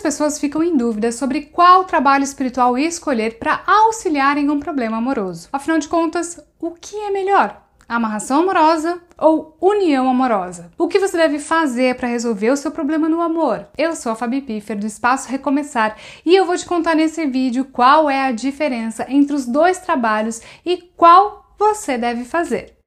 Muitas pessoas ficam em dúvida sobre qual trabalho espiritual escolher para auxiliar em um problema amoroso. Afinal de contas, o que é melhor? Amarração amorosa ou união amorosa? O que você deve fazer para resolver o seu problema no amor? Eu sou a Fabi Piffer do Espaço Recomeçar e eu vou te contar nesse vídeo qual é a diferença entre os dois trabalhos e qual você deve fazer.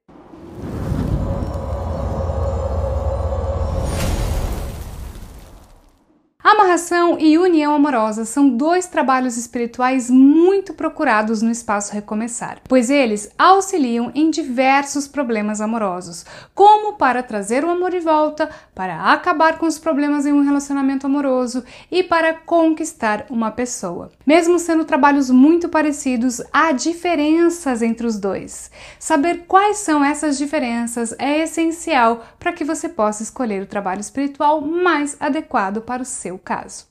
Amarração e união amorosa são dois trabalhos espirituais muito procurados no espaço Recomeçar, pois eles auxiliam em diversos problemas amorosos, como para trazer o amor de volta, para acabar com os problemas em um relacionamento amoroso e para conquistar uma pessoa. Mesmo sendo trabalhos muito parecidos, há diferenças entre os dois. Saber quais são essas diferenças é essencial para que você possa escolher o trabalho espiritual mais adequado para o seu caso.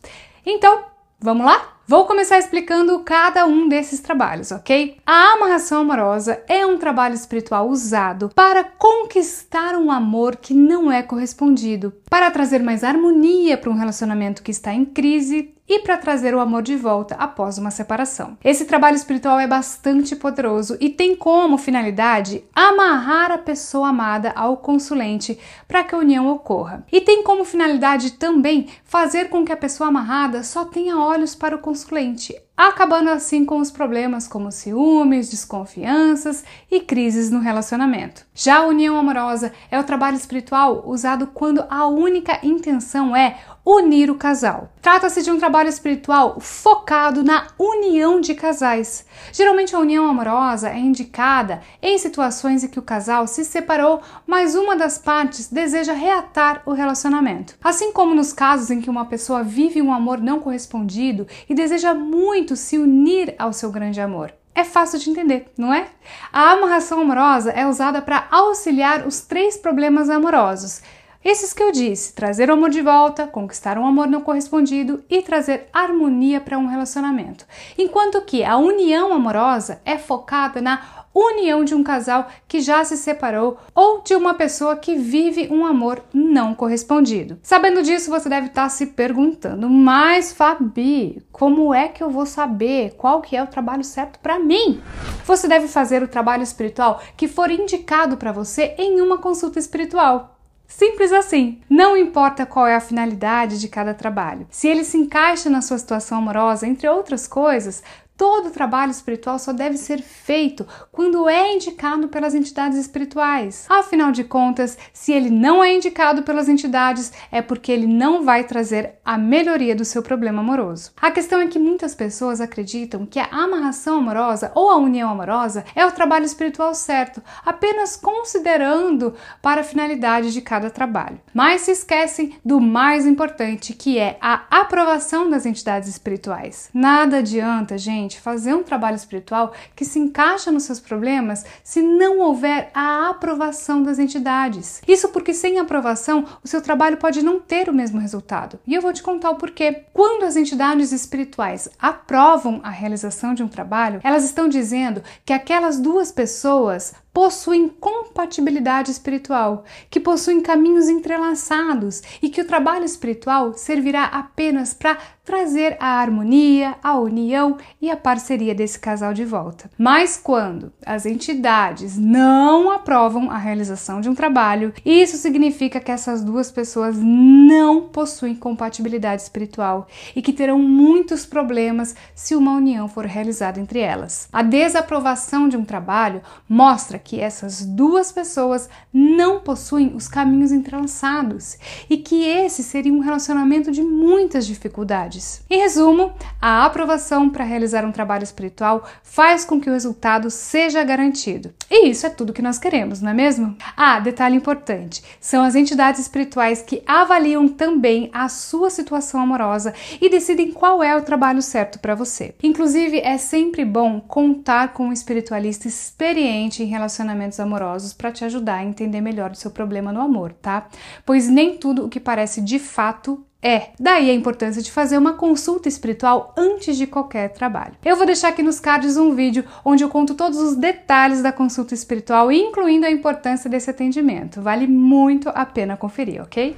Então, vamos lá? Vou começar explicando cada um desses trabalhos, ok? A amarração amorosa é um trabalho espiritual usado para conquistar um amor que não é correspondido, para trazer mais harmonia para um relacionamento que está em crise e para trazer o amor de volta após uma separação. Esse trabalho espiritual é bastante poderoso e tem como finalidade amarrar a pessoa amada ao consulente para que a união ocorra. E tem como finalidade também fazer com que a pessoa amarrada só tenha olhos para o consulente, acabando assim com os problemas como ciúmes, desconfianças e crises no relacionamento. Já a união amorosa é o trabalho espiritual usado quando a única intenção é unir o casal. Trata-se de um trabalho espiritual focado na união de casais. Geralmente a união amorosa é indicada em situações em que o casal se separou, mas uma das partes deseja reatar o relacionamento. Assim como nos casos em que uma pessoa vive um amor não correspondido e deseja muito se unir ao seu grande amor. É fácil de entender, não é? A amarração amorosa é usada para auxiliar os três problemas amorosos esses que eu disse, trazer o amor de volta, conquistar um amor não correspondido e trazer harmonia para um relacionamento. Enquanto que a união amorosa é focada na união de um casal que já se separou ou de uma pessoa que vive um amor não correspondido. Sabendo disso, você deve estar se perguntando: "Mas Fabi, como é que eu vou saber qual que é o trabalho certo para mim?" Você deve fazer o trabalho espiritual que for indicado para você em uma consulta espiritual. Simples assim. Não importa qual é a finalidade de cada trabalho. Se ele se encaixa na sua situação amorosa, entre outras coisas, Todo trabalho espiritual só deve ser feito quando é indicado pelas entidades espirituais. Afinal de contas, se ele não é indicado pelas entidades, é porque ele não vai trazer a melhoria do seu problema amoroso. A questão é que muitas pessoas acreditam que a amarração amorosa ou a união amorosa é o trabalho espiritual certo, apenas considerando para a finalidade de cada trabalho. Mas se esquecem do mais importante, que é a aprovação das entidades espirituais. Nada adianta, gente fazer um trabalho espiritual que se encaixa nos seus problemas se não houver a aprovação das entidades. Isso porque sem aprovação o seu trabalho pode não ter o mesmo resultado. E eu vou te contar o porquê. Quando as entidades espirituais aprovam a realização de um trabalho, elas estão dizendo que aquelas duas pessoas possuem compatibilidade espiritual, que possuem caminhos entrelaçados e que o trabalho espiritual servirá apenas para trazer a harmonia, a união e a parceria desse casal de volta. Mas quando as entidades não aprovam a realização de um trabalho, isso significa que essas duas pessoas não possuem compatibilidade espiritual e que terão muitos problemas se uma união for realizada entre elas. A desaprovação de um trabalho mostra que essas duas pessoas não possuem os caminhos entrelaçados e que esse seria um relacionamento de muitas dificuldades. Em resumo, a aprovação para realizar um trabalho espiritual faz com que o resultado seja garantido. E isso é tudo que nós queremos, não é mesmo? Ah, detalhe importante: são as entidades espirituais que avaliam também a sua situação amorosa e decidem qual é o trabalho certo para você. Inclusive, é sempre bom contar com um espiritualista experiente em relação relacionamentos amorosos para te ajudar a entender melhor o seu problema no amor, tá? Pois nem tudo o que parece de fato é. Daí a importância de fazer uma consulta espiritual antes de qualquer trabalho. Eu vou deixar aqui nos cards um vídeo onde eu conto todos os detalhes da consulta espiritual, incluindo a importância desse atendimento. Vale muito a pena conferir, ok?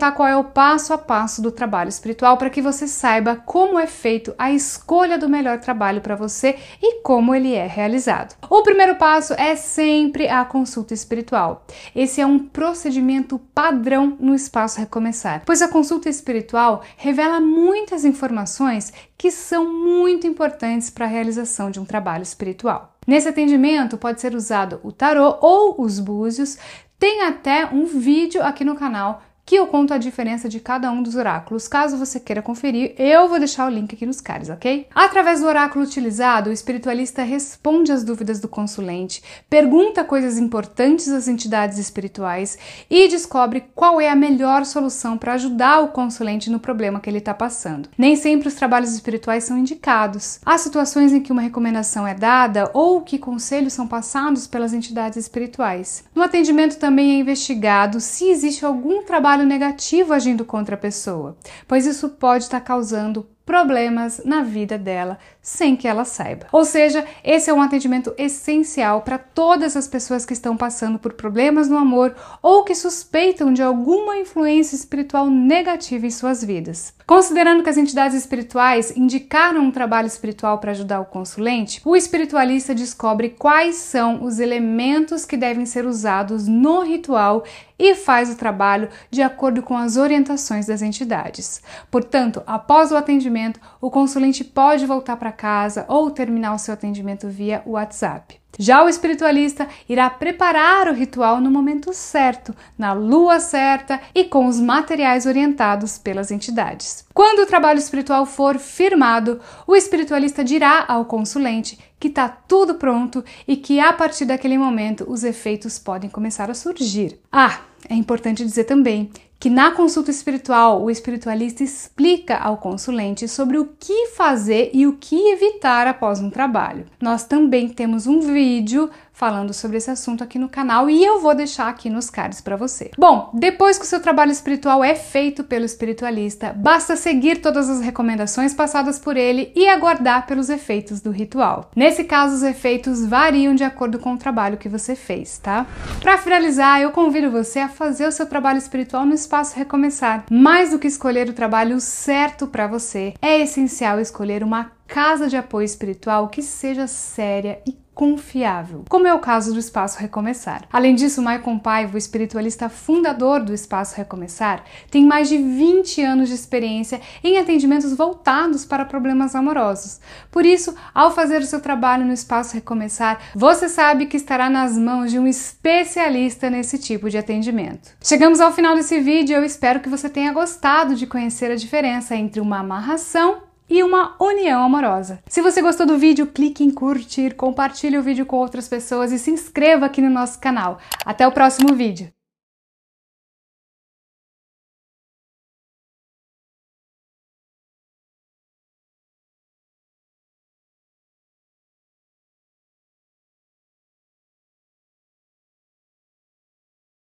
Contar qual é o passo a passo do trabalho espiritual para que você saiba como é feito a escolha do melhor trabalho para você e como ele é realizado. O primeiro passo é sempre a consulta espiritual. Esse é um procedimento padrão no espaço Recomeçar, pois a consulta espiritual revela muitas informações que são muito importantes para a realização de um trabalho espiritual. Nesse atendimento pode ser usado o tarô ou os búzios. Tem até um vídeo aqui no canal que eu conto a diferença de cada um dos oráculos. Caso você queira conferir, eu vou deixar o link aqui nos cards, ok? Através do oráculo utilizado, o espiritualista responde às dúvidas do consulente, pergunta coisas importantes às entidades espirituais e descobre qual é a melhor solução para ajudar o consulente no problema que ele está passando. Nem sempre os trabalhos espirituais são indicados. Há situações em que uma recomendação é dada ou que conselhos são passados pelas entidades espirituais. No atendimento também é investigado se existe algum trabalho trabalho negativo agindo contra a pessoa, pois isso pode estar causando problemas na vida dela sem que ela saiba. Ou seja, esse é um atendimento essencial para todas as pessoas que estão passando por problemas no amor ou que suspeitam de alguma influência espiritual negativa em suas vidas. Considerando que as entidades espirituais indicaram um trabalho espiritual para ajudar o consulente, o espiritualista descobre quais são os elementos que devem ser usados no ritual e faz o trabalho de acordo com as orientações das entidades. Portanto, após o atendimento, o consulente pode voltar para casa ou terminar o seu atendimento via WhatsApp. Já o espiritualista irá preparar o ritual no momento certo, na lua certa e com os materiais orientados pelas entidades. Quando o trabalho espiritual for firmado, o espiritualista dirá ao consulente que está tudo pronto e que a partir daquele momento os efeitos podem começar a surgir. Ah, é importante dizer também que na consulta espiritual o espiritualista explica ao consulente sobre o que fazer e o que evitar após um trabalho. Nós também temos um vídeo falando sobre esse assunto aqui no canal e eu vou deixar aqui nos cards para você. Bom, depois que o seu trabalho espiritual é feito pelo espiritualista, basta seguir todas as recomendações passadas por ele e aguardar pelos efeitos do ritual. Nesse caso, os efeitos variam de acordo com o trabalho que você fez, tá? Para finalizar, eu convido você a fazer o seu trabalho espiritual no espaço Recomeçar. Mais do que escolher o trabalho certo para você, é essencial escolher uma casa de apoio espiritual que seja séria e confiável, como é o caso do Espaço Recomeçar. Além disso, Maicon Paiva, o espiritualista fundador do Espaço Recomeçar, tem mais de 20 anos de experiência em atendimentos voltados para problemas amorosos. Por isso, ao fazer o seu trabalho no Espaço Recomeçar, você sabe que estará nas mãos de um especialista nesse tipo de atendimento. Chegamos ao final desse vídeo, eu espero que você tenha gostado de conhecer a diferença entre uma amarração e uma união amorosa. Se você gostou do vídeo, clique em curtir, compartilhe o vídeo com outras pessoas e se inscreva aqui no nosso canal. Até o próximo vídeo!